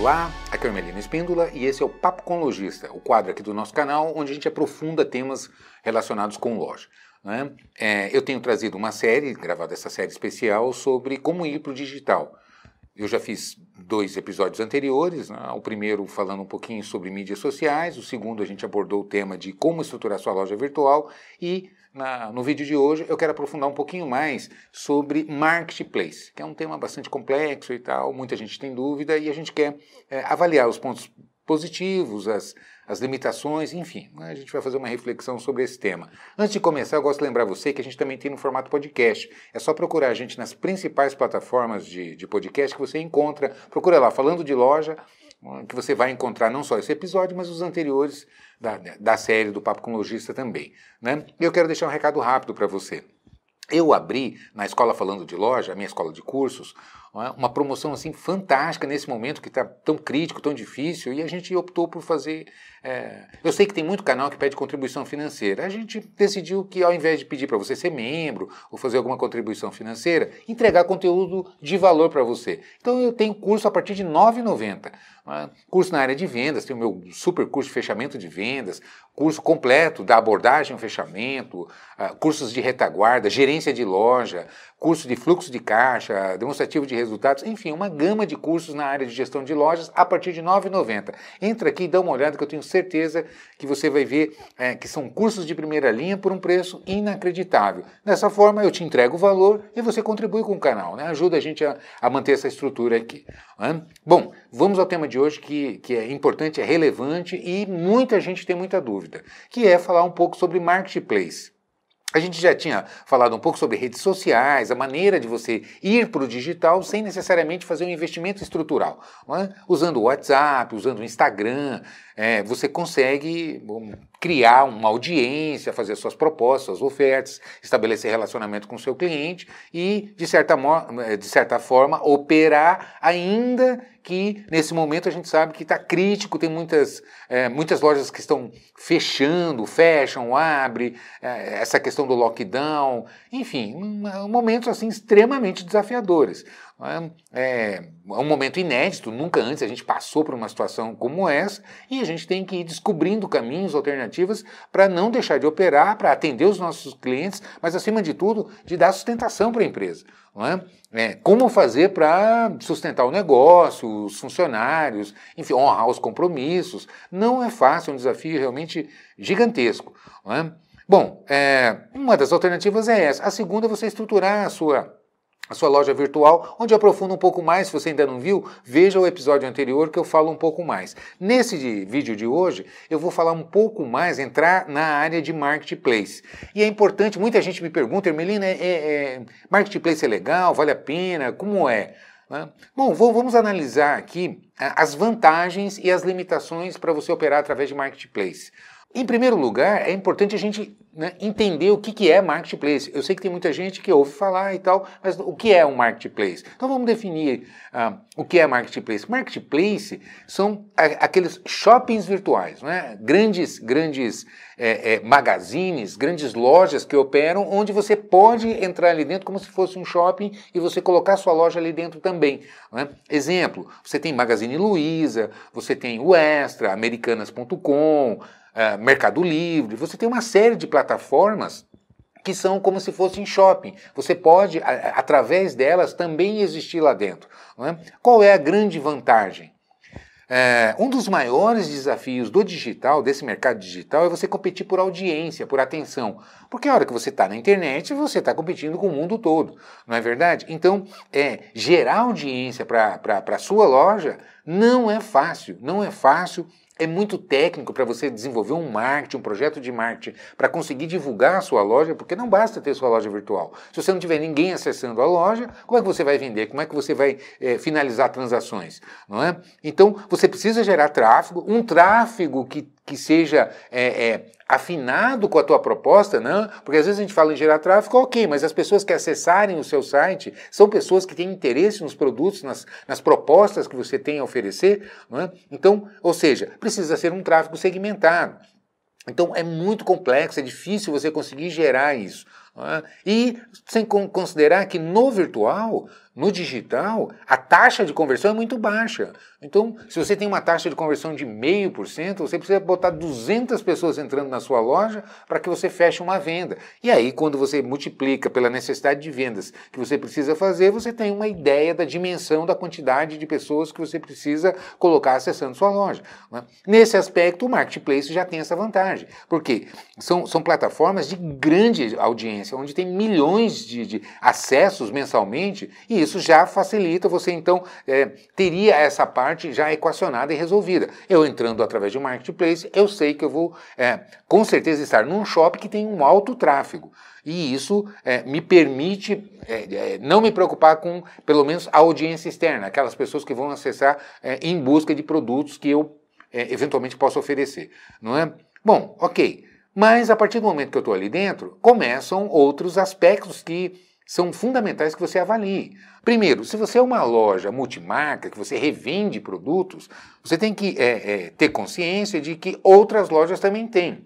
Olá, aqui é o Espíndola e esse é o Papo com Lojista, o quadro aqui do nosso canal onde a gente aprofunda temas relacionados com loja. Né? É, eu tenho trazido uma série, gravado essa série especial, sobre como ir para o digital. Eu já fiz dois episódios anteriores, né? o primeiro falando um pouquinho sobre mídias sociais, o segundo a gente abordou o tema de como estruturar sua loja virtual e na, no vídeo de hoje eu quero aprofundar um pouquinho mais sobre marketplace, que é um tema bastante complexo e tal, muita gente tem dúvida e a gente quer é, avaliar os pontos positivos, as, as limitações, enfim, né, a gente vai fazer uma reflexão sobre esse tema. Antes de começar, eu gosto de lembrar você que a gente também tem no formato podcast. É só procurar a gente nas principais plataformas de, de podcast que você encontra. Procura lá, falando de loja, que você vai encontrar não só esse episódio, mas os anteriores da, da série do Papo com Logista também. Né? Eu quero deixar um recado rápido para você. Eu abri na escola falando de loja, a minha escola de cursos? Uma promoção assim fantástica nesse momento que está tão crítico, tão difícil, e a gente optou por fazer. É... Eu sei que tem muito canal que pede contribuição financeira. A gente decidiu que ao invés de pedir para você ser membro ou fazer alguma contribuição financeira, entregar conteúdo de valor para você. Então eu tenho curso a partir de R$ 9,90. Curso na área de vendas, tem o meu super curso de fechamento de vendas, curso completo da abordagem ao fechamento, uh, cursos de retaguarda, gerência de loja, curso de fluxo de caixa, demonstrativo de resultados, enfim, uma gama de cursos na área de gestão de lojas a partir de R$ 9,90. Entra aqui e dá uma olhada que eu tenho certeza que você vai ver é, que são cursos de primeira linha por um preço inacreditável. Dessa forma, eu te entrego o valor e você contribui com o canal, né? ajuda a gente a, a manter essa estrutura aqui. Né? Bom, vamos ao tema de hoje que, que é importante, é relevante e muita gente tem muita dúvida, que é falar um pouco sobre marketplace. A gente já tinha falado um pouco sobre redes sociais, a maneira de você ir para o digital sem necessariamente fazer um investimento estrutural. É? Usando o WhatsApp, usando o Instagram, é, você consegue criar uma audiência, fazer suas propostas, suas ofertas, estabelecer relacionamento com o seu cliente e, de certa, de certa forma, operar ainda que nesse momento a gente sabe que está crítico, tem muitas, é, muitas lojas que estão fechando, fecham, abre, é, essa questão do lockdown, enfim, um, momentos assim extremamente desafiadores. É, é um momento inédito, nunca antes a gente passou por uma situação como essa e a gente tem que ir descobrindo caminhos, alternativas para não deixar de operar, para atender os nossos clientes, mas acima de tudo, de dar sustentação para a empresa. É? É, como fazer para sustentar o negócio, os funcionários, enfim, honrar os compromissos. Não é fácil, é um desafio realmente gigantesco. É? Bom, é, uma das alternativas é essa. A segunda é você estruturar a sua a sua loja virtual, onde eu aprofundo um pouco mais. Se você ainda não viu, veja o episódio anterior que eu falo um pouco mais. Nesse de, vídeo de hoje, eu vou falar um pouco mais, entrar na área de marketplace. E é importante, muita gente me pergunta, Ermelina, é, é, marketplace é legal? Vale a pena? Como é? Né? Bom, vamos analisar aqui as vantagens e as limitações para você operar através de marketplace. Em primeiro lugar, é importante a gente né, entender o que, que é marketplace. Eu sei que tem muita gente que ouve falar e tal, mas o que é um marketplace? Então vamos definir uh, o que é marketplace. Marketplace são aqueles shoppings virtuais, né? grandes, grandes é, é, magazines, grandes lojas que operam, onde você pode entrar ali dentro como se fosse um shopping e você colocar sua loja ali dentro também. Né? Exemplo, você tem Magazine Luiza, você tem o Extra, Americanas.com, uh, Mercado Livre, você tem uma série de plataformas que são como se fossem shopping. Você pode, a, através delas, também existir lá dentro. É? Qual é a grande vantagem? É, um dos maiores desafios do digital, desse mercado digital, é você competir por audiência, por atenção. Porque a hora que você está na internet, você está competindo com o mundo todo, não é verdade? Então, é, gerar audiência para a sua loja não é fácil, não é fácil é muito técnico para você desenvolver um marketing, um projeto de marketing, para conseguir divulgar a sua loja, porque não basta ter sua loja virtual. Se você não tiver ninguém acessando a loja, como é que você vai vender? Como é que você vai é, finalizar transações? Não é? Então, você precisa gerar tráfego, um tráfego que, que seja é, é, afinado com a tua proposta, não? Porque às vezes a gente fala em gerar tráfego, ok, mas as pessoas que acessarem o seu site são pessoas que têm interesse nos produtos, nas, nas propostas que você tem a oferecer, não é? Então, ou seja, precisa ser um tráfego segmentado. Então é muito complexo, é difícil você conseguir gerar isso. É? E sem considerar que no virtual no digital, a taxa de conversão é muito baixa. Então, se você tem uma taxa de conversão de 0,5%, você precisa botar 200 pessoas entrando na sua loja para que você feche uma venda. E aí, quando você multiplica pela necessidade de vendas que você precisa fazer, você tem uma ideia da dimensão da quantidade de pessoas que você precisa colocar acessando sua loja. Né? Nesse aspecto, o Marketplace já tem essa vantagem, porque são, são plataformas de grande audiência, onde tem milhões de, de acessos mensalmente, e isso já facilita você, então, é, teria essa parte já equacionada e resolvida. Eu entrando através de um marketplace, eu sei que eu vou, é, com certeza, estar num shopping que tem um alto tráfego. E isso é, me permite é, é não me preocupar com, pelo menos, a audiência externa, aquelas pessoas que vão acessar é, em busca de produtos que eu é, eventualmente posso oferecer. Não é? Bom, ok. Mas a partir do momento que eu estou ali dentro, começam outros aspectos que são fundamentais que você avalie. Primeiro, se você é uma loja multimarca, que você revende produtos, você tem que é, é, ter consciência de que outras lojas também têm.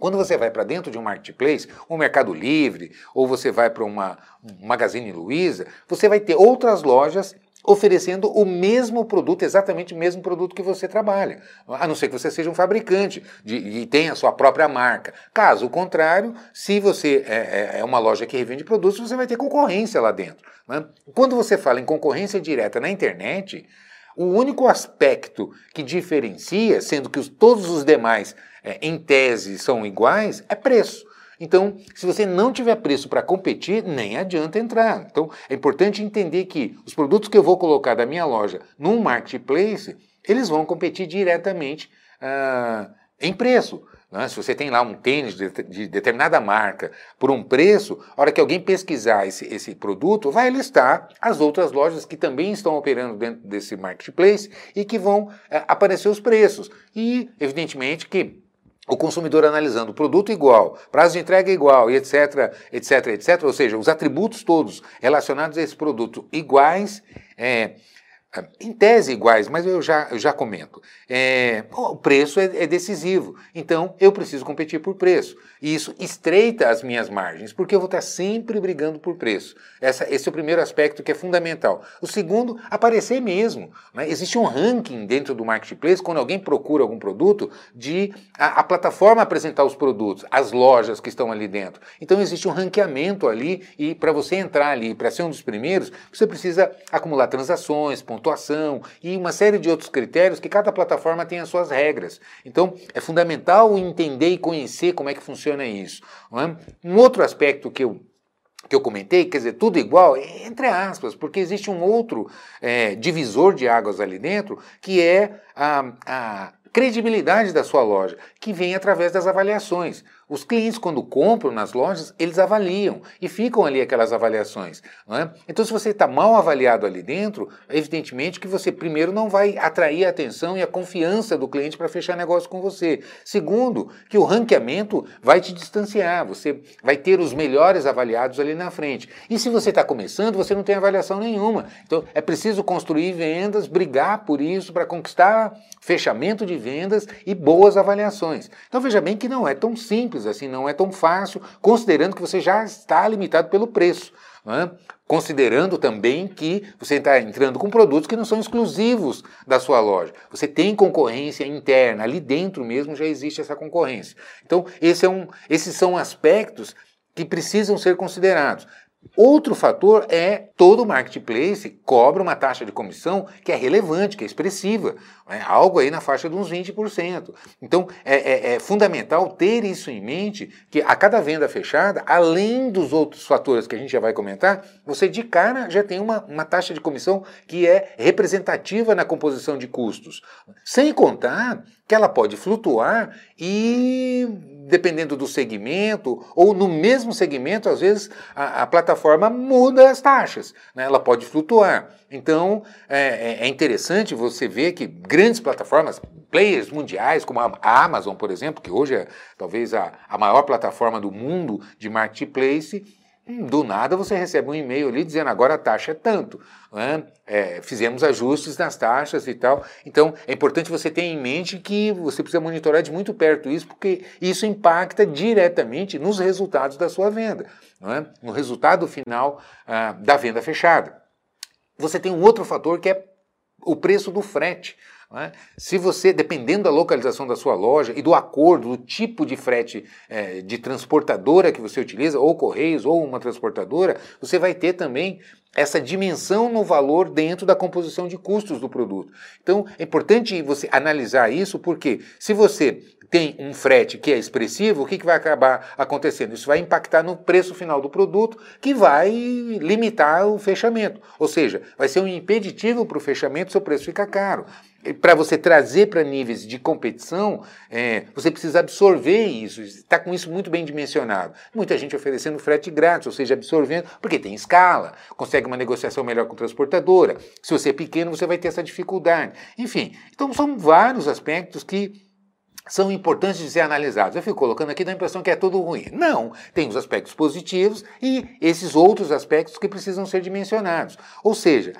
Quando você vai para dentro de um marketplace, um Mercado Livre, ou você vai para uma um Magazine Luiza, você vai ter outras lojas oferecendo o mesmo produto, exatamente o mesmo produto que você trabalha. A não ser que você seja um fabricante de, e tenha a sua própria marca. Caso contrário, se você é, é, é uma loja que revende produtos, você vai ter concorrência lá dentro. Né? Quando você fala em concorrência direta na internet, o único aspecto que diferencia, sendo que os, todos os demais, é, em tese, são iguais, é preço. Então, se você não tiver preço para competir, nem adianta entrar. Então, é importante entender que os produtos que eu vou colocar da minha loja num marketplace, eles vão competir diretamente ah, em preço. Né? Se você tem lá um tênis de, de, determinada marca por um preço, a hora que alguém pesquisar esse, esse produto, vai listar as outras lojas que também estão operando dentro desse marketplace e que vão é, aparecer os preços. E, evidentemente, que o consumidor analisando o produto igual, prazo de entrega igual e etc, etc, etc, ou seja, os atributos todos relacionados a esse produto iguais, é, em tese iguais, mas eu já, eu já comento. É, o preço é, é, decisivo, então eu preciso competir por preço. E isso estreita as minhas margens, porque eu vou estar sempre brigando por preço. Essa, esse é o primeiro aspecto que é fundamental. O segundo, aparecer mesmo. Né? Existe um ranking dentro do marketplace, quando alguém procura algum produto, de a, a plataforma apresentar os produtos, as lojas que estão ali dentro. Então existe um ranqueamento ali, e para você entrar ali, para ser um dos primeiros, você precisa acumular transações, pontuação e uma série de outros critérios que cada plataforma tem as suas regras. Então, é fundamental entender e conhecer como é que funciona isso. É? Um outro aspecto que eu que eu comentei, quer dizer, tudo igual, entre aspas, porque existe um outro é, divisor de águas ali dentro, que é a, a credibilidade da sua loja, que vem através das avaliações. Os clientes, quando compram nas lojas, eles avaliam e ficam ali aquelas avaliações. É? Então, se você está mal avaliado ali dentro, evidentemente que você, primeiro, não vai atrair a atenção e a confiança do cliente para fechar negócio com você. Segundo, que o ranqueamento vai te distanciar, você vai ter os melhores avaliados ali na frente. E se você está começando, você não tem avaliação nenhuma. Então, é preciso construir vendas, brigar por isso para conquistar fechamento de vendas e boas avaliações. Então, veja bem que não é tão simples assim, não é tão fácil, considerando que você já está limitado pelo preço. É? Considerando também que você está entrando com produtos que não são exclusivos da sua loja. Você tem concorrência interna, ali dentro mesmo já existe essa concorrência. Então, esse é um, esses são aspectos que precisam ser considerados. Outro fator é todo marketplace cobra uma taxa de comissão que é relevante, que é expressiva, né? algo aí na faixa de uns 20%. Então é, é, é, fundamental ter isso em mente, que a cada venda fechada, além dos outros fatores que a gente já vai comentar, você de cara já tem uma, uma taxa de comissão que é representativa na composição de custos. Sem contar que ela pode flutuar e, dependendo do segmento, ou no mesmo segmento, às vezes a, a plataforma muda as taxas, né? ela pode flutuar. Então é, é, é interessante você ver que grandes plataformas, players mundiais, como a Amazon, por exemplo, que hoje é talvez a, a maior plataforma do mundo de marketplace, do nada você recebe um e-mail ali dizendo agora a taxa é tanto. Né? É, fizemos ajustes nas taxas e tal. Então é importante você ter em mente que você precisa monitorar de muito perto isso, porque isso impacta diretamente nos resultados da sua venda, é? no resultado final ah, da venda fechada. você tem um outro fator que é o preço do frete. É? Se você, dependendo da localização da sua loja e do acordo, do tipo de frete é, de transportadora que você utiliza, ou Correios, ou uma transportadora, você vai ter também essa dimensão no valor dentro da composição de custos do produto. Então, é importante você analisar isso, porque se você tem um frete que é expressivo, o que, que vai acabar acontecendo? Isso vai impactar no preço final do produto, que vai limitar o fechamento. Ou seja, vai ser um impeditivo para o fechamento, seu preço fica caro para você trazer para níveis de competição, é, você precisa absorver isso, está com isso muito bem dimensionado. Muita gente oferecendo frete grátis, ou seja, absorvendo, porque tem escala, consegue uma negociação melhor com a transportadora. Se você é pequeno, você vai ter essa dificuldade. Enfim, então são vários aspectos que são importantes de ser analisados. Eu fico colocando aqui da impressão que é tudo ruim. Não, tem os aspectos positivos e esses outros aspectos que precisam ser dimensionados. Ou seja,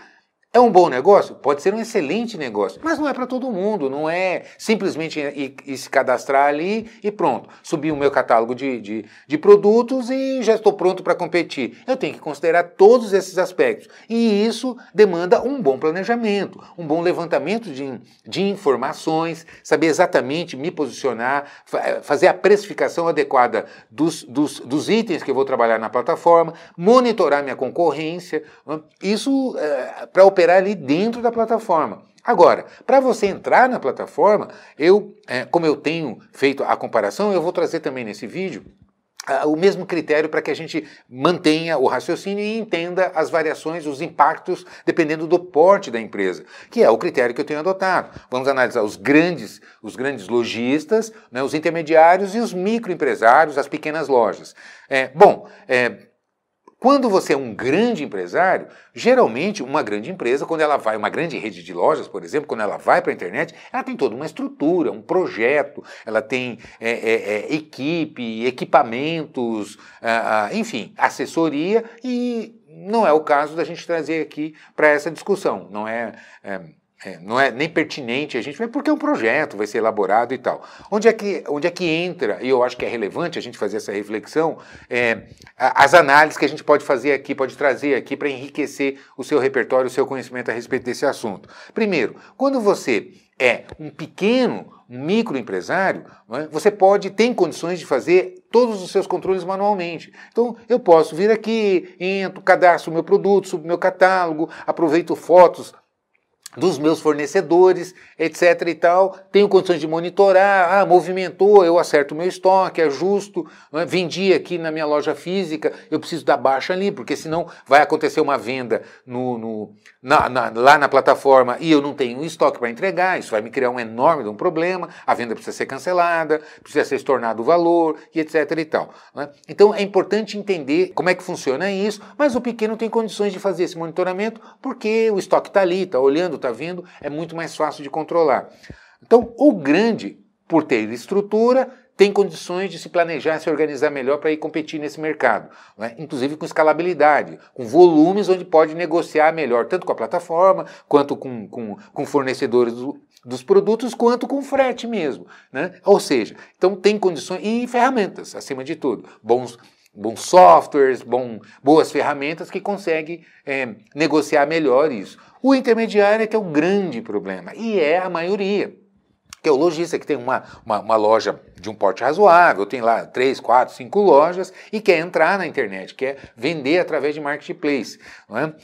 é um bom negócio? Pode ser um excelente negócio, mas não é para todo mundo, não é simplesmente ir, ir, se cadastrar ali e pronto, subir o meu catálogo de, de, de produtos e já estou pronto para competir. Eu tenho que considerar todos esses aspectos e isso demanda um bom planejamento, um bom levantamento de, de informações, saber exatamente me posicionar, fazer a precificação adequada dos, dos, dos itens que eu vou trabalhar na plataforma, monitorar minha concorrência, isso é, para operar operar ali dentro da plataforma. Agora, para você entrar na plataforma, eu, é, como eu tenho feito a comparação, eu vou trazer também nesse vídeo Uh, o mesmo critério para que a gente mantenha o raciocínio e entenda as variações, os impactos, dependendo do porte da empresa, que é o critério que eu tenho adotado. Vamos analisar os grandes, os grandes lojistas, né, os intermediários e os microempresários, as pequenas lojas. É, bom, é, quando você é um grande empresário, geralmente uma grande empresa, quando ela vai, uma grande rede de lojas, por exemplo, quando ela vai para a internet, ela tem toda uma estrutura, um projeto, ela tem é, é, é, equipe, equipamentos, enfim, assessoria, e não é o caso da gente trazer aqui para essa discussão. Não é, é é, não é nem pertinente a gente, mas porque é um projeto, vai ser elaborado e tal. Onde é que, onde é que entra, e eu acho que é relevante a gente fazer essa reflexão, é, as análises que a gente pode fazer aqui, pode trazer aqui para enriquecer o seu repertório, o seu conhecimento a respeito desse assunto. Primeiro, quando você é um pequeno, um microempresário, é, você pode, tem condições de fazer todos os seus controles manualmente. Então, eu posso vir aqui, entro, cadastro meu produto, subo meu catálogo, aproveito fotos dos meus fornecedores, etc e tal, tenho condições de monitorar, ah, movimentou, eu acerto meu estoque, é? vendi aqui na minha loja física, eu preciso dar baixa ali, porque senão vai acontecer uma venda no, no na, na, lá na plataforma e eu não tenho estoque para entregar, isso vai me criar um enorme um problema, a venda precisa ser cancelada, precisa ser estornado o valor, e etc e tal. Né? Então é importante entender como é que funciona isso, mas o pequeno tem condições de fazer esse monitoramento porque o estoque está ali, está olhando, está vendo, é muito mais fácil de controlar. Então, o grande, por ter estrutura, tem condições de se planejar, se organizar melhor para ir competir nesse mercado, né? inclusive com escalabilidade, com volumes onde pode negociar melhor, tanto com a plataforma, quanto com, com, com fornecedores do, dos produtos, quanto com frete mesmo. Né? Ou seja, então tem condições e ferramentas, acima de tudo, bons bons softwares, bom, boas ferramentas que conseguem é, negociar melhor isso. O intermediário é que é o grande problema, e é a maioria que é o lojista que tem uma, uma, uma, loja de um porte razoável, tem lá três, quatro, cinco lojas e quer entrar na internet, quer vender através de marketplace. Não é?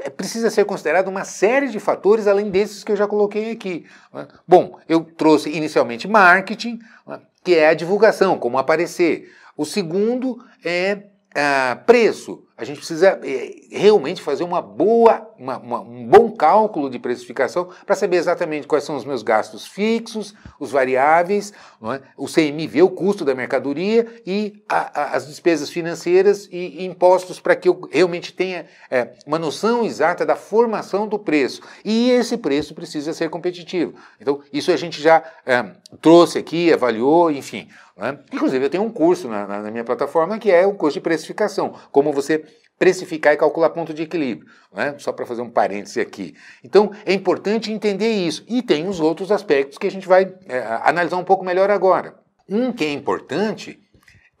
é precisa ser considerado uma série de fatores além desses que eu já coloquei aqui. É? Bom, eu trouxe inicialmente marketing, é? que é a divulgação, como aparecer. O segundo é ah, preço a gente precisa é, realmente fazer uma boa, uma, uma, um bom cálculo de precificação para saber exatamente quais são os meus gastos fixos, os variáveis, é? o CMV, o custo da mercadoria e a, a, as despesas financeiras e, e impostos para que eu realmente tenha é, uma noção exata da formação do preço. E esse preço precisa ser competitivo. Então, isso a gente já é, trouxe aqui, avaliou, enfim. É? Inclusive, eu tenho um curso na, na, minha plataforma que é o curso de precificação, como você precificar e calcular ponto de equilíbrio, né? só para fazer um parêntese aqui. Então, é importante entender isso. E tem os outros aspectos que a gente vai é, analisar um pouco melhor agora. Um que é importante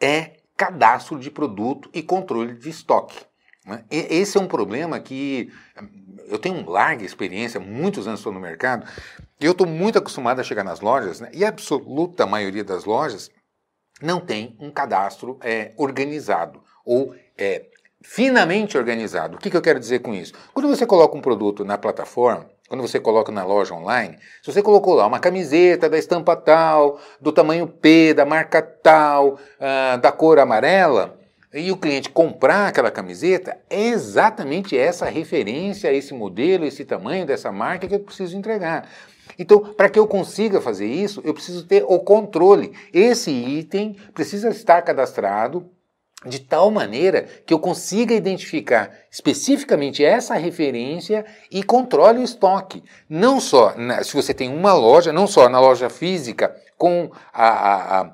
é cadastro de produto e controle de estoque. Né? Esse é um problema que eu tenho larga experiência, muitos anos estou no mercado, e eu estou muito acostumado a chegar nas lojas, né? e a absoluta maioria das lojas não tem um cadastro é, organizado ou é, finamente organizado. O que, que eu quero dizer com isso? Quando você coloca um produto na plataforma, quando você coloca na loja online, se você colocou lá uma camiseta da estampa tal, do tamanho P, da marca tal, uh, da cor amarela, e o cliente comprar aquela camiseta, é exatamente essa referência, esse modelo, esse tamanho dessa marca que eu preciso entregar. Então, para que eu consiga fazer isso, eu preciso ter o controle. Esse item precisa estar cadastrado de tal maneira que eu consiga identificar especificamente essa referência e controle o estoque. Não só na, se você tem uma loja, não só na loja física com a, a, a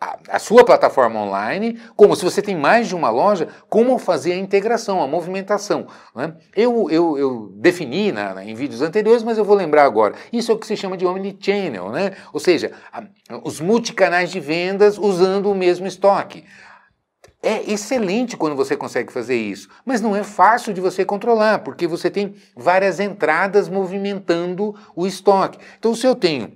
a, a, sua plataforma online, como se você tem mais de uma loja, como fazer a integração, a movimentação. Né? Eu, eu, eu, defini na, na, em vídeos anteriores, mas eu vou lembrar agora. Isso é o que se chama de omnichannel, né? ou seja, a, os multicanais de vendas usando o mesmo estoque. É excelente quando você consegue fazer isso, mas não é fácil de você controlar, porque você tem várias entradas movimentando o estoque. Então, se eu tenho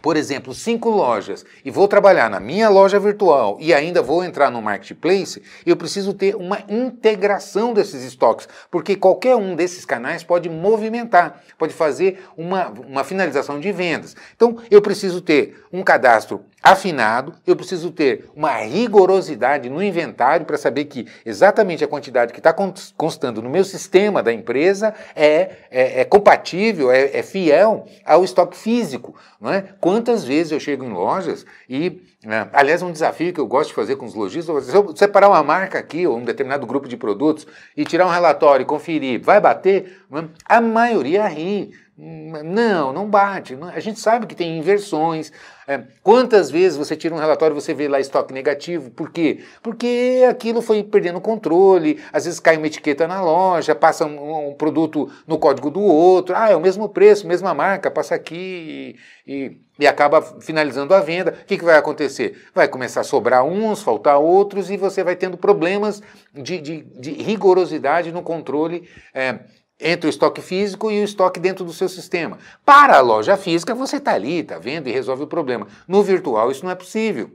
por exemplo, cinco lojas e vou trabalhar na minha loja virtual e ainda vou entrar no marketplace, eu preciso ter uma integração desses estoques, porque qualquer um desses canais pode movimentar, pode fazer uma, uma finalização de vendas. Então, eu preciso ter um cadastro afinado, eu preciso ter uma rigorosidade no inventário para saber que exatamente a quantidade que está constando no meu sistema da empresa é, é, é compatível, é, é, fiel ao estoque físico. Não é? Quantas vezes eu chego em lojas e, né, aliás, um desafio que eu gosto de fazer com os lojistas, se eu separar uma marca aqui ou um determinado grupo de produtos e tirar um relatório e conferir, vai bater? É? A maioria ri. Não, não bate. A gente sabe que tem inversões. É, quantas vezes você tira um relatório e você vê lá estoque negativo? Por quê? Porque aquilo foi perdendo controle, às vezes cai uma etiqueta na loja, passa um, um produto no código do outro, ah, é o mesmo preço, mesma marca, passa aqui e, e, e acaba finalizando a venda. O que, que, vai acontecer? Vai começar a sobrar uns, faltar outros e você vai tendo problemas de, de, de rigorosidade no controle. É, entre o estoque físico e o estoque dentro do seu sistema. Para a loja física, você está ali, está vendo e resolve o problema. No virtual, isso não é possível.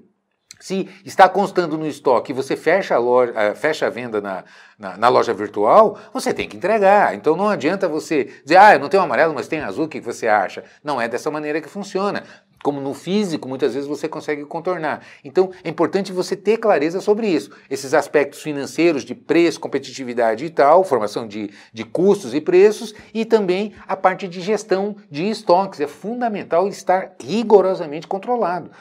Se está constando no estoque e você fecha a, loja, eh, fecha a venda na, na, na, loja virtual, você tem que entregar. Então não adianta você dizer, ah, eu não tenho amarelo, mas tem azul, o que você acha? Não é dessa maneira que funciona como no físico, muitas vezes você consegue contornar. Então, é importante você ter clareza sobre isso. Esses aspectos financeiros de preço, competitividade e tal, formação de, de custos e preços, e também a parte de gestão de estoques. É fundamental estar rigorosamente controlado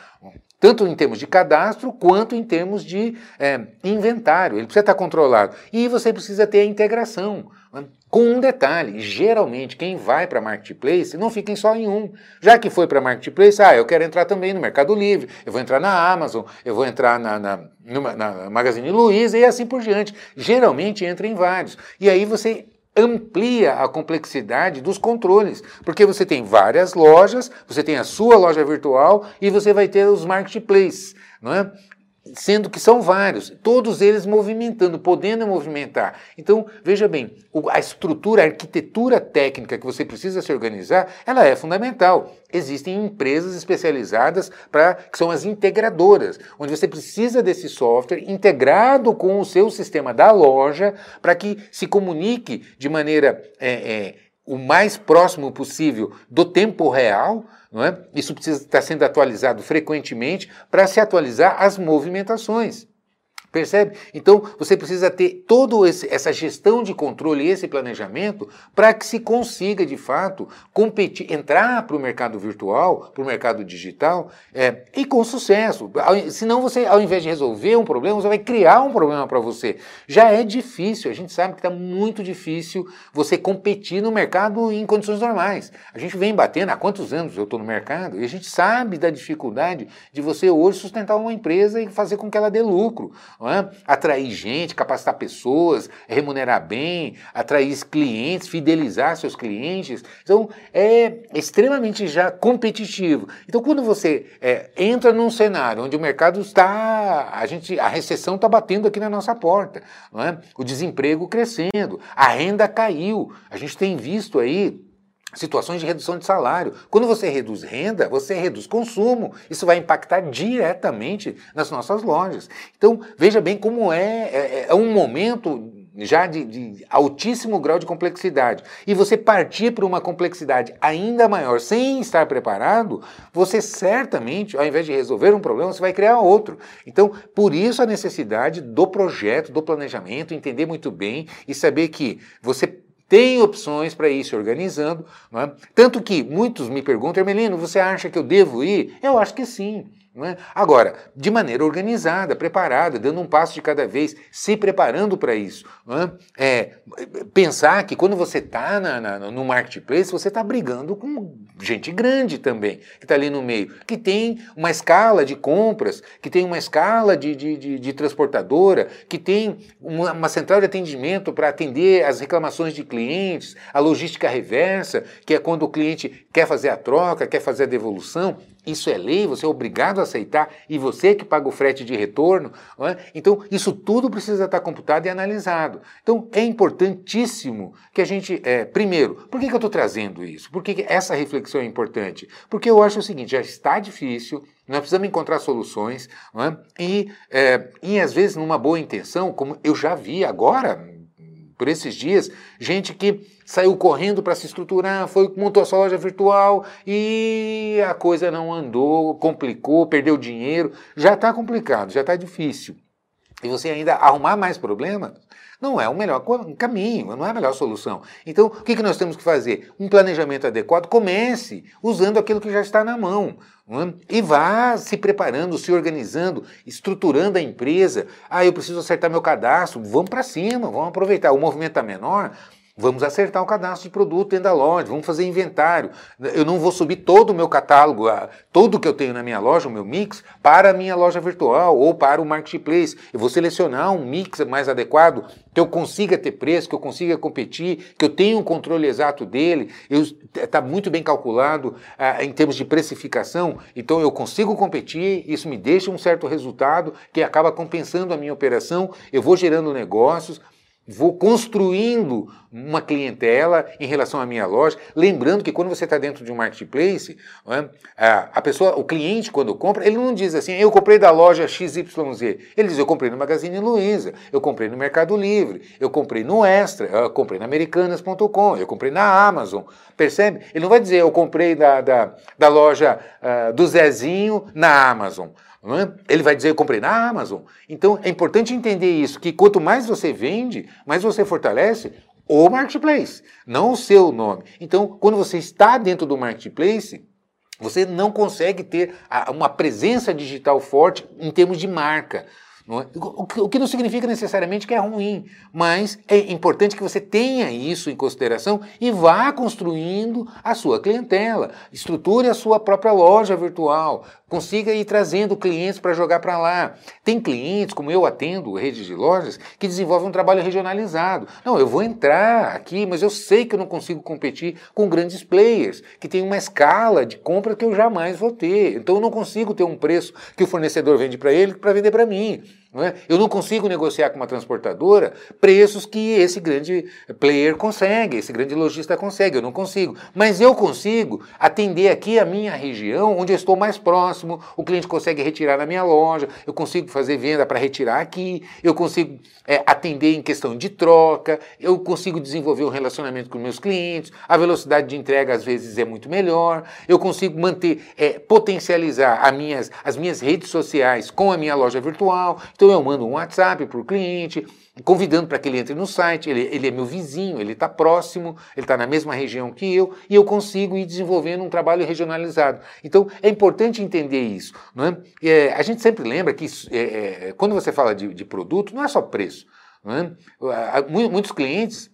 tanto em termos de cadastro quanto em termos de é, inventário. Ele precisa estar controlado. E você precisa ter a integração. Com um detalhe: geralmente quem vai para Marketplace não fica só em um. Já que foi para Marketplace, ah, eu quero entrar também no Mercado Livre, eu vou entrar na Amazon, eu vou entrar na, na, na Magazine Luiza e assim por diante. Geralmente entra em vários. E aí você amplia a complexidade dos controles, porque você tem várias lojas, você tem a sua loja virtual e você vai ter os marketplaces, não é? Sendo que são vários, todos eles movimentando, podendo movimentar. Então, veja bem, a estrutura, a arquitetura técnica que você precisa se organizar, ela é fundamental. Existem empresas especializadas para que são as integradoras, onde você precisa desse software integrado com o seu sistema da loja para que se comunique de maneira é, é, o mais próximo possível do tempo real não é? Isso precisa estar sendo atualizado frequentemente para se atualizar as movimentações. Percebe? Então você precisa ter toda essa gestão de controle esse planejamento para que se consiga de fato competir, entrar para o mercado virtual, para o mercado digital é, e com sucesso. Senão você, ao invés de resolver um problema, você vai criar um problema para você. Já é difícil, a gente sabe que está muito difícil você competir no mercado em condições normais. A gente vem batendo há quantos anos eu estou no mercado e a gente sabe da dificuldade de você hoje sustentar uma empresa e fazer com que ela dê lucro. É? atrair gente, capacitar pessoas, remunerar bem, atrair clientes, fidelizar seus clientes. Então, é extremamente já competitivo. Então, quando você é, entra num cenário onde o mercado está, a gente, a recessão está batendo aqui na nossa porta, é? o desemprego crescendo, a renda caiu. A gente tem visto aí situações de redução de salário. Quando você reduz renda, você reduz consumo. Isso vai impactar diretamente nas nossas lojas. Então, veja bem como é, é, é um momento já de, de, altíssimo grau de complexidade. E você partir para uma complexidade ainda maior sem estar preparado, você certamente, ao invés de resolver um problema, você vai criar outro. Então, por isso a necessidade do projeto, do planejamento, entender muito bem e saber que você tem opções para ir se organizando. É? Tanto que muitos me perguntam, Hermelino, você acha que eu devo ir? Eu acho que sim. É? Agora, de maneira organizada, preparada, dando um passo de cada vez, se preparando para isso. É? é? pensar que quando você está no marketplace, você está brigando com gente grande também, que está ali no meio, que tem uma escala de compras, que tem uma escala de, de, de, de transportadora, que tem uma, uma central de atendimento para atender as reclamações de clientes, a logística reversa, que é quando o cliente quer fazer a troca, quer fazer a devolução. Isso é lei, você é obrigado a aceitar e você que paga o frete de retorno. É? Então, isso tudo precisa estar computado e analisado. Então, é importantíssimo que a gente. É, primeiro, por que, que eu estou trazendo isso? Por que, que essa reflexão é importante? Porque eu acho o seguinte: já está difícil, nós precisamos encontrar soluções é? e, é, e, às vezes, numa boa intenção, como eu já vi agora, por esses dias, gente que saiu correndo para se estruturar, foi montou a sua loja virtual e a coisa não andou, complicou, perdeu dinheiro, já está complicado, já está difícil. E você ainda arrumar mais problemas não é o melhor caminho, não é a melhor solução. Então, o que, que nós temos que fazer? Um planejamento adequado. Comece usando aquilo que já está na mão. É? E vá se preparando, se organizando, estruturando a empresa. Ah, eu preciso acertar meu cadastro. Vamos para cima, vamos aproveitar. O movimento está menor, Vamos acertar o cadastro de produto dentro da loja, vamos fazer inventário. Eu não vou subir todo o meu catálogo, tudo que eu tenho na minha loja, o meu mix, para a minha loja virtual ou para o marketplace. Eu vou selecionar um mix mais adequado, que eu consiga ter preço, que eu consiga competir, que eu tenha um controle exato dele, está muito bem calculado ah, em termos de precificação, então eu consigo competir, isso me deixa um certo resultado que acaba compensando a minha operação, eu vou gerando negócios vou construindo uma clientela em relação à minha loja. Lembrando que quando você está dentro de um marketplace, é, a pessoa, o cliente, quando compra, ele não diz assim, eu comprei da loja XYZ. Ele diz, eu comprei no Magazine Luiza, eu comprei no Mercado Livre, eu comprei no Extra, eu comprei na Americanas.com, eu comprei na Amazon. Percebe? Ele não vai dizer, eu comprei da, da, da loja uh, do Zezinho na Amazon. É? Ele vai dizer, eu comprei na Amazon. Então é importante entender isso, que quanto mais você vende, mais você fortalece o marketplace, não o seu nome. Então, quando você está dentro do marketplace, você não consegue ter uma presença digital forte em termos de marca. É? O que não significa necessariamente que é ruim, mas é importante que você tenha isso em consideração e vá construindo a sua clientela. Estruture a sua própria loja virtual, consiga ir trazendo clientes para jogar para lá. Tem clientes, como eu atendo, redes de lojas, que desenvolvem um trabalho regionalizado. Não, eu vou entrar aqui, mas eu sei que eu não consigo competir com grandes players, que tem uma escala de compra que eu jamais vou ter. Então eu não consigo ter um preço que o fornecedor vende para ele para vender para mim. Não é? Eu não consigo negociar com uma transportadora preços que esse grande player consegue, esse grande lojista consegue, eu não consigo. Mas eu consigo atender aqui a minha região, onde eu estou mais próximo, o cliente consegue retirar na minha loja, eu consigo fazer venda para retirar aqui, eu consigo é, atender em questão de troca, eu consigo desenvolver um relacionamento com meus clientes, a velocidade de entrega às vezes é muito melhor, eu consigo manter, é, potencializar minhas, as minhas redes sociais com a minha loja virtual. Então eu mando um WhatsApp para o cliente, convidando para que ele entre no site, ele, ele é meu vizinho, ele está próximo, ele está na mesma região que eu, e eu consigo ir desenvolvendo um trabalho regionalizado. Então é importante entender isso. Não é? é a gente sempre lembra que isso, é, é, quando você fala de, de, produto, não é só preço. Não é? Muitos clientes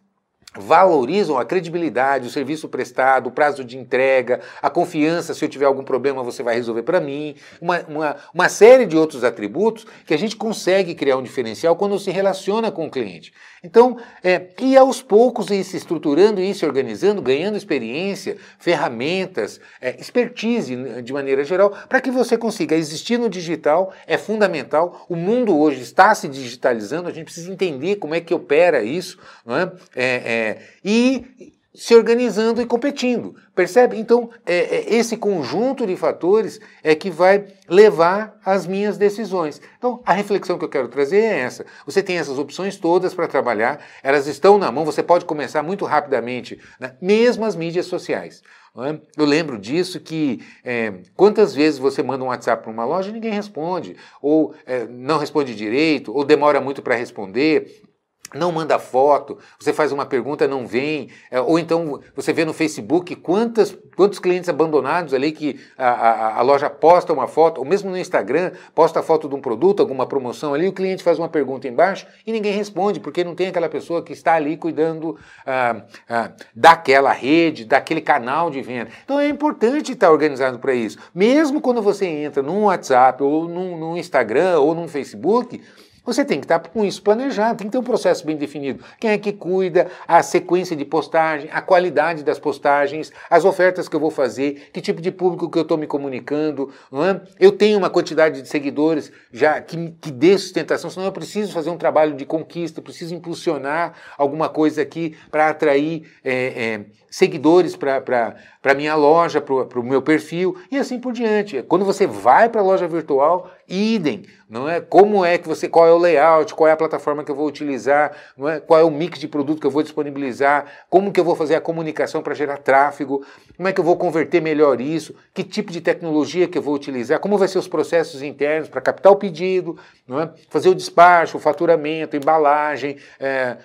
valorizam a credibilidade, o serviço prestado, o prazo de entrega, a confiança, se eu tiver algum problema você vai resolver para mim, uma, uma, uma, série de outros atributos que a gente consegue criar um diferencial quando se relaciona com o cliente. Então, é, e aos poucos ir se estruturando, ir se organizando, ganhando experiência, ferramentas, é, expertise né, de maneira geral, para que você consiga existir no digital, é fundamental. O mundo hoje está se digitalizando, a gente precisa entender como é que opera isso, não é? é, é e se organizando e competindo. Percebe? Então, é, é, esse conjunto de fatores é que vai levar às minhas decisões. Então, a reflexão que eu quero trazer é essa. Você tem essas opções todas para trabalhar, elas estão na mão, você pode começar muito rapidamente, né? mesmo as mídias sociais. É? Eu lembro disso que é, quantas vezes você manda um WhatsApp para uma loja e ninguém responde, ou é, não responde direito, ou demora muito para responder, não manda foto, você faz uma pergunta, não vem, é, ou então você vê no Facebook quantas, quantos clientes abandonados ali que a, a, a, loja posta uma foto, ou mesmo no Instagram, posta a foto de um produto, alguma promoção ali, o cliente faz uma pergunta embaixo e ninguém responde, porque não tem aquela pessoa que está ali cuidando ah, ah, daquela rede, daquele canal de venda. Então é importante estar organizado para isso. Mesmo quando você entra num WhatsApp, ou num, num Instagram, ou num Facebook, você tem que estar com isso planejado, tem que ter um processo bem definido. Quem é que cuida, a sequência de postagem, a qualidade das postagens, as ofertas que eu vou fazer, que tipo de público que eu estou me comunicando. É? Eu tenho uma quantidade de seguidores já que, que dê sustentação, senão eu preciso fazer um trabalho de conquista, preciso impulsionar alguma coisa aqui para atrair é, é, seguidores para a minha loja, para o meu perfil e assim por diante. Quando você vai para a loja virtual, idem, não é? Como é que você, qual é o layout, qual é a plataforma que eu vou utilizar, não é? Qual é o mix de produto que eu vou disponibilizar, como que eu vou fazer a comunicação para gerar tráfego, como é que eu vou converter melhor isso, que tipo de tecnologia que eu vou utilizar, como vai ser os processos internos para captar o pedido, é? Fazer o despacho, o faturamento, embalagem, é,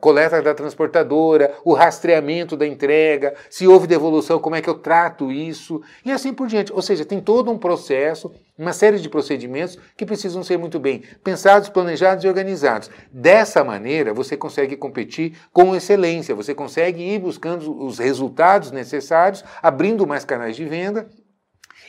coleta da transportadora, o rastreamento da entrega, se houve devolução, como é que eu trato isso e assim por diante. Ou seja, tem todo um processo uma série de procedimentos que precisam ser muito bem pensados, planejados e organizados. Dessa maneira, você consegue competir com excelência, você consegue ir buscando os resultados necessários, abrindo mais canais de venda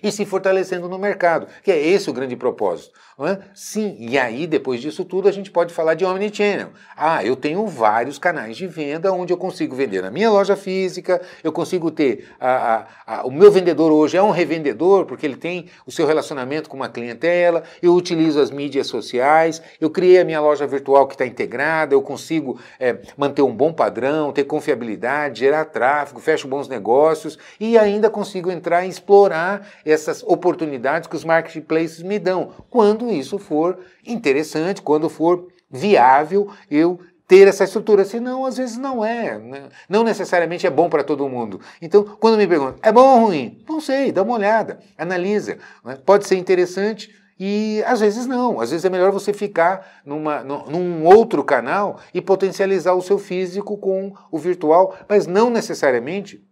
e se fortalecendo no mercado, que é esse o grande propósito. É? Sim, e aí depois disso tudo a gente pode falar de omnichannel. Ah, eu tenho vários canais de venda onde eu consigo vender na minha loja física, eu consigo ter. A, a, a, o meu vendedor hoje é um revendedor, porque ele tem o seu relacionamento com uma clientela, eu utilizo as mídias sociais, eu criei a minha loja virtual que está integrada, eu consigo é, manter um bom padrão, ter confiabilidade, gerar tráfego, fecho bons negócios e ainda consigo entrar e explorar essas oportunidades que os marketplaces me dão. Quando isso for interessante, quando for viável eu ter essa estrutura. Senão, às vezes não é. Né? Não necessariamente é bom para todo mundo. Então, quando me perguntam, é bom ou ruim? Não sei, dá uma olhada, analisa. Né? Pode ser interessante, e às vezes não, às vezes é melhor você ficar numa, num outro canal e potencializar o seu físico com o virtual, mas não necessariamente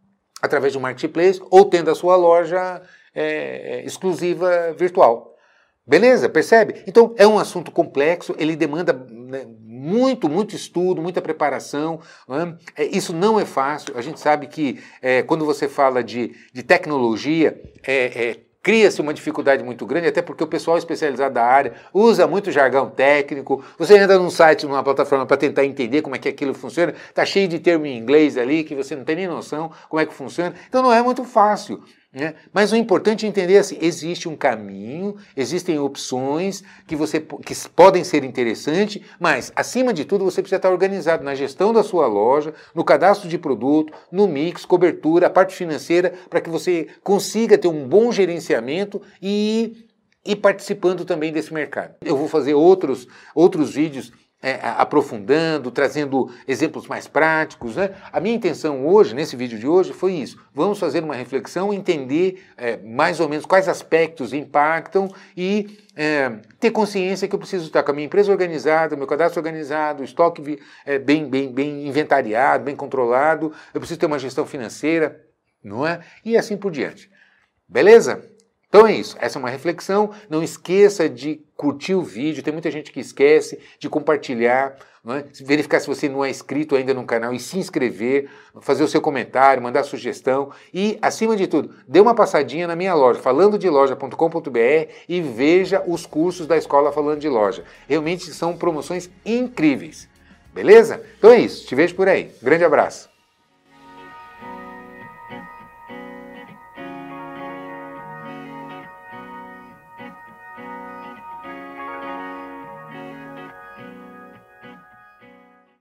através de um marketplace ou tendo a sua loja é, exclusiva virtual. Beleza? Percebe? Então é um assunto complexo, ele demanda né, muito, muito estudo, muita preparação. Né? Isso não é fácil. A gente sabe que é, quando você fala de, de tecnologia, é, é cria-se uma dificuldade muito grande, até porque o pessoal especializado da área usa muito jargão técnico. Você entra num site, numa plataforma para tentar entender como é que aquilo funciona, está cheio de termo em inglês ali que você não tem nem noção como é que funciona. Então não é muito fácil. Né? Mas o importante é entender assim, existe um caminho, existem opções que, você, que podem ser interessantes, mas, acima de tudo, você precisa estar organizado na gestão da sua loja, no cadastro de produto, no mix, cobertura, a parte financeira, para que você consiga ter um bom gerenciamento e e participando também desse mercado. Eu vou fazer outros, outros vídeos é, aprofundando, trazendo exemplos mais práticos. Né? A minha intenção hoje, nesse vídeo de hoje, foi isso. Vamos fazer uma reflexão, entender é, mais ou menos quais aspectos impactam e é, ter consciência que eu preciso estar com a minha empresa organizada, meu cadastro organizado, estoque é, bem, bem, bem inventariado, bem controlado, eu preciso ter uma gestão financeira, não é? E assim por diante. Beleza? Então é isso, essa é uma reflexão. Não esqueça de curtir o vídeo, tem muita gente que esquece de compartilhar, é? verificar se você não é inscrito ainda no canal e se inscrever, fazer o seu comentário, mandar sugestão e, acima de tudo, dê uma passadinha na minha loja, falando de loja.com.br e veja os cursos da escola Falando de Loja. Realmente são promoções incríveis. Beleza? Então é isso, te vejo por aí. Grande abraço.